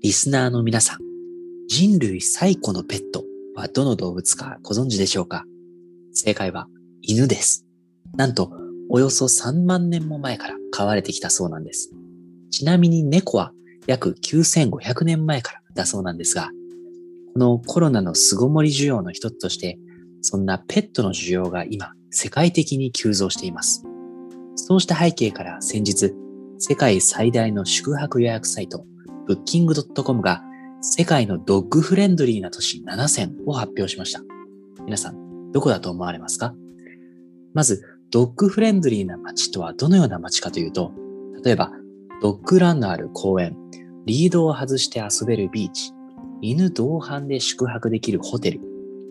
リスナーの皆さん、人類最古のペットはどの動物かご存知でしょうか？正解は犬です。なんと、およそ3万年も前から飼われてきたそうなんです。ちなみに猫は約9500年前からだそうなんですが、このコロナの巣ごもり需要の一つとして、そんなペットの需要が今世界的に急増しています。そうした背景から先日、世界最大の宿泊予約サイト、ブッキングドットコムが世界のドッグフレンドリーな都市7選を発表しました。皆さん、どこだと思われますか？まず、ドッグフレンドリーな街とはどのような街かというと、例えば、ドッグランのある公園、リードを外して遊べるビーチ、犬同伴で宿泊できるホテル、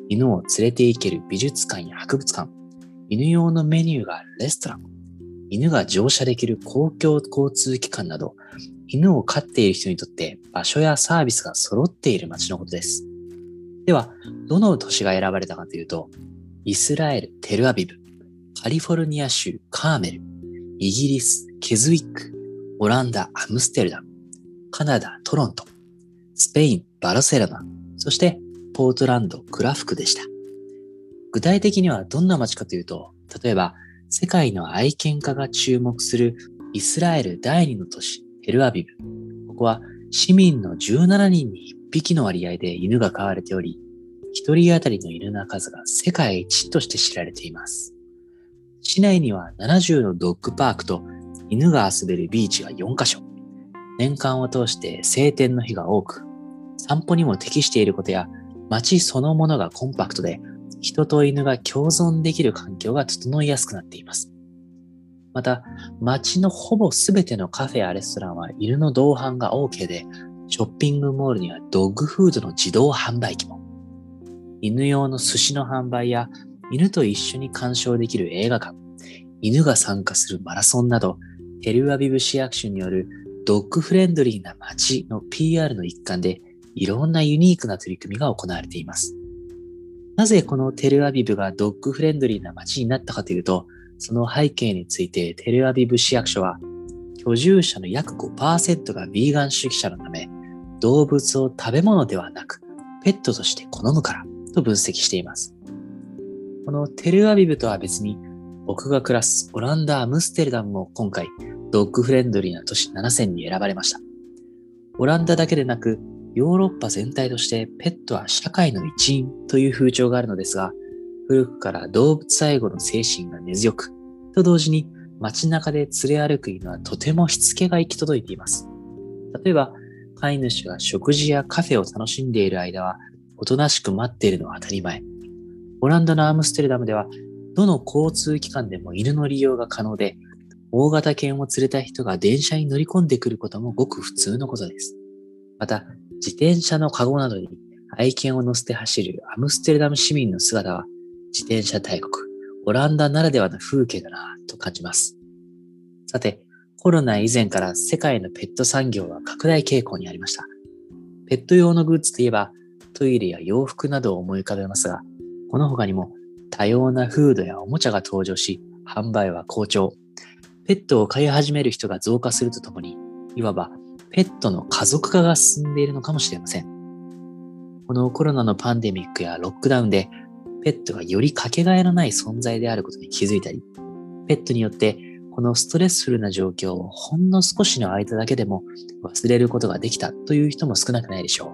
犬を連れて行ける美術館や博物館、犬用のメニューがあるレストラン、犬が乗車できる公共交通機関など、犬を飼っている人にとって場所やサービスが揃っている街のことです。では、どの都市が選ばれたかというと、イスラエル・テルアビブ、カリフォルニア州カーメル、イギリス・ケズウィック、オランダ・アムステルダム、カナダ・トロント、スペイン・バルセロナ、そしてポートランド・クラフクでした。具体的にはどんな街かというと、例えば世界の愛犬家が注目するイスラエル第二の都市テルアビブ。ここは市民の17人に1匹の割合で犬が飼われており、1人当たりの犬の数が世界一として知られています。市内には70のドッグパークと犬が遊べるビーチが4カ所。年間を通して晴天の日が多く、散歩にも適していることや街そのものがコンパクトで人と犬が共存できる環境が整いやすくなっています。また、街のほぼ全てのカフェやレストランは犬の同伴が OK で、ショッピングモールにはドッグフードの自動販売機も。犬用の寿司の販売や犬と一緒に鑑賞できる映画館、犬が参加するマラソンなど、テルアビブ市役所によるドッグフレンドリーな街の PR の一環で、いろんなユニークな取り組みが行われています。なぜこのテルアビブがドッグフレンドリーな街になったかというと、その背景についてテルアビブ市役所は、居住者の約5%がヴィーガン主義者のため、動物を食べ物ではなく、ペットとして好むからと分析しています。このテルアビブとは別に、僕が暮らすオランダ・アムステルダムも今回、ドッグフレンドリーな都市7選に選ばれました。オランダだけでなく、ヨーロッパ全体としてペットは社会の一員という風潮があるのですが、古くから動物愛護の精神が根強く、と同時に街中で連れ歩く犬はとてもしつけが行き届いています。例えば、飼い主が食事やカフェを楽しんでいる間は、おとなしく待っているのは当たり前。オランダのアムステルダムでは、どの交通機関でも犬の利用が可能で、大型犬を連れた人が電車に乗り込んでくることもごく普通のことです。また、自転車のカゴなどに愛犬を乗せて走るアムステルダム市民の姿は自転車大国、オランダならではの風景だなと感じます。さて、コロナ以前から世界のペット産業は拡大傾向にありました。ペット用のグッズといえばトイレや洋服などを思い浮かべますが、この他にも多様なフードやおもちゃが登場し、販売は好調。ペットを飼い始める人が増加するとともに、いわばペットの家族化が進んでいるのかもしれません。このコロナのパンデミックやロックダウンでペットがよりかけがえのない存在であることに気づいたり、ペットによってこのストレスフルな状況をほんの少しの間だけでも忘れることができたという人も少なくないでしょう。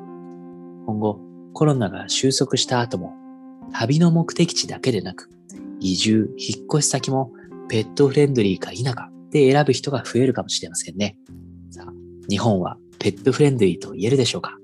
今後、コロナが収束した後も、旅の目的地だけでなく、移住、引っ越し先もペットフレンドリーか否かで選ぶ人が増えるかもしれませんね。さあ、日本はペットフレンドリーと言えるでしょうか？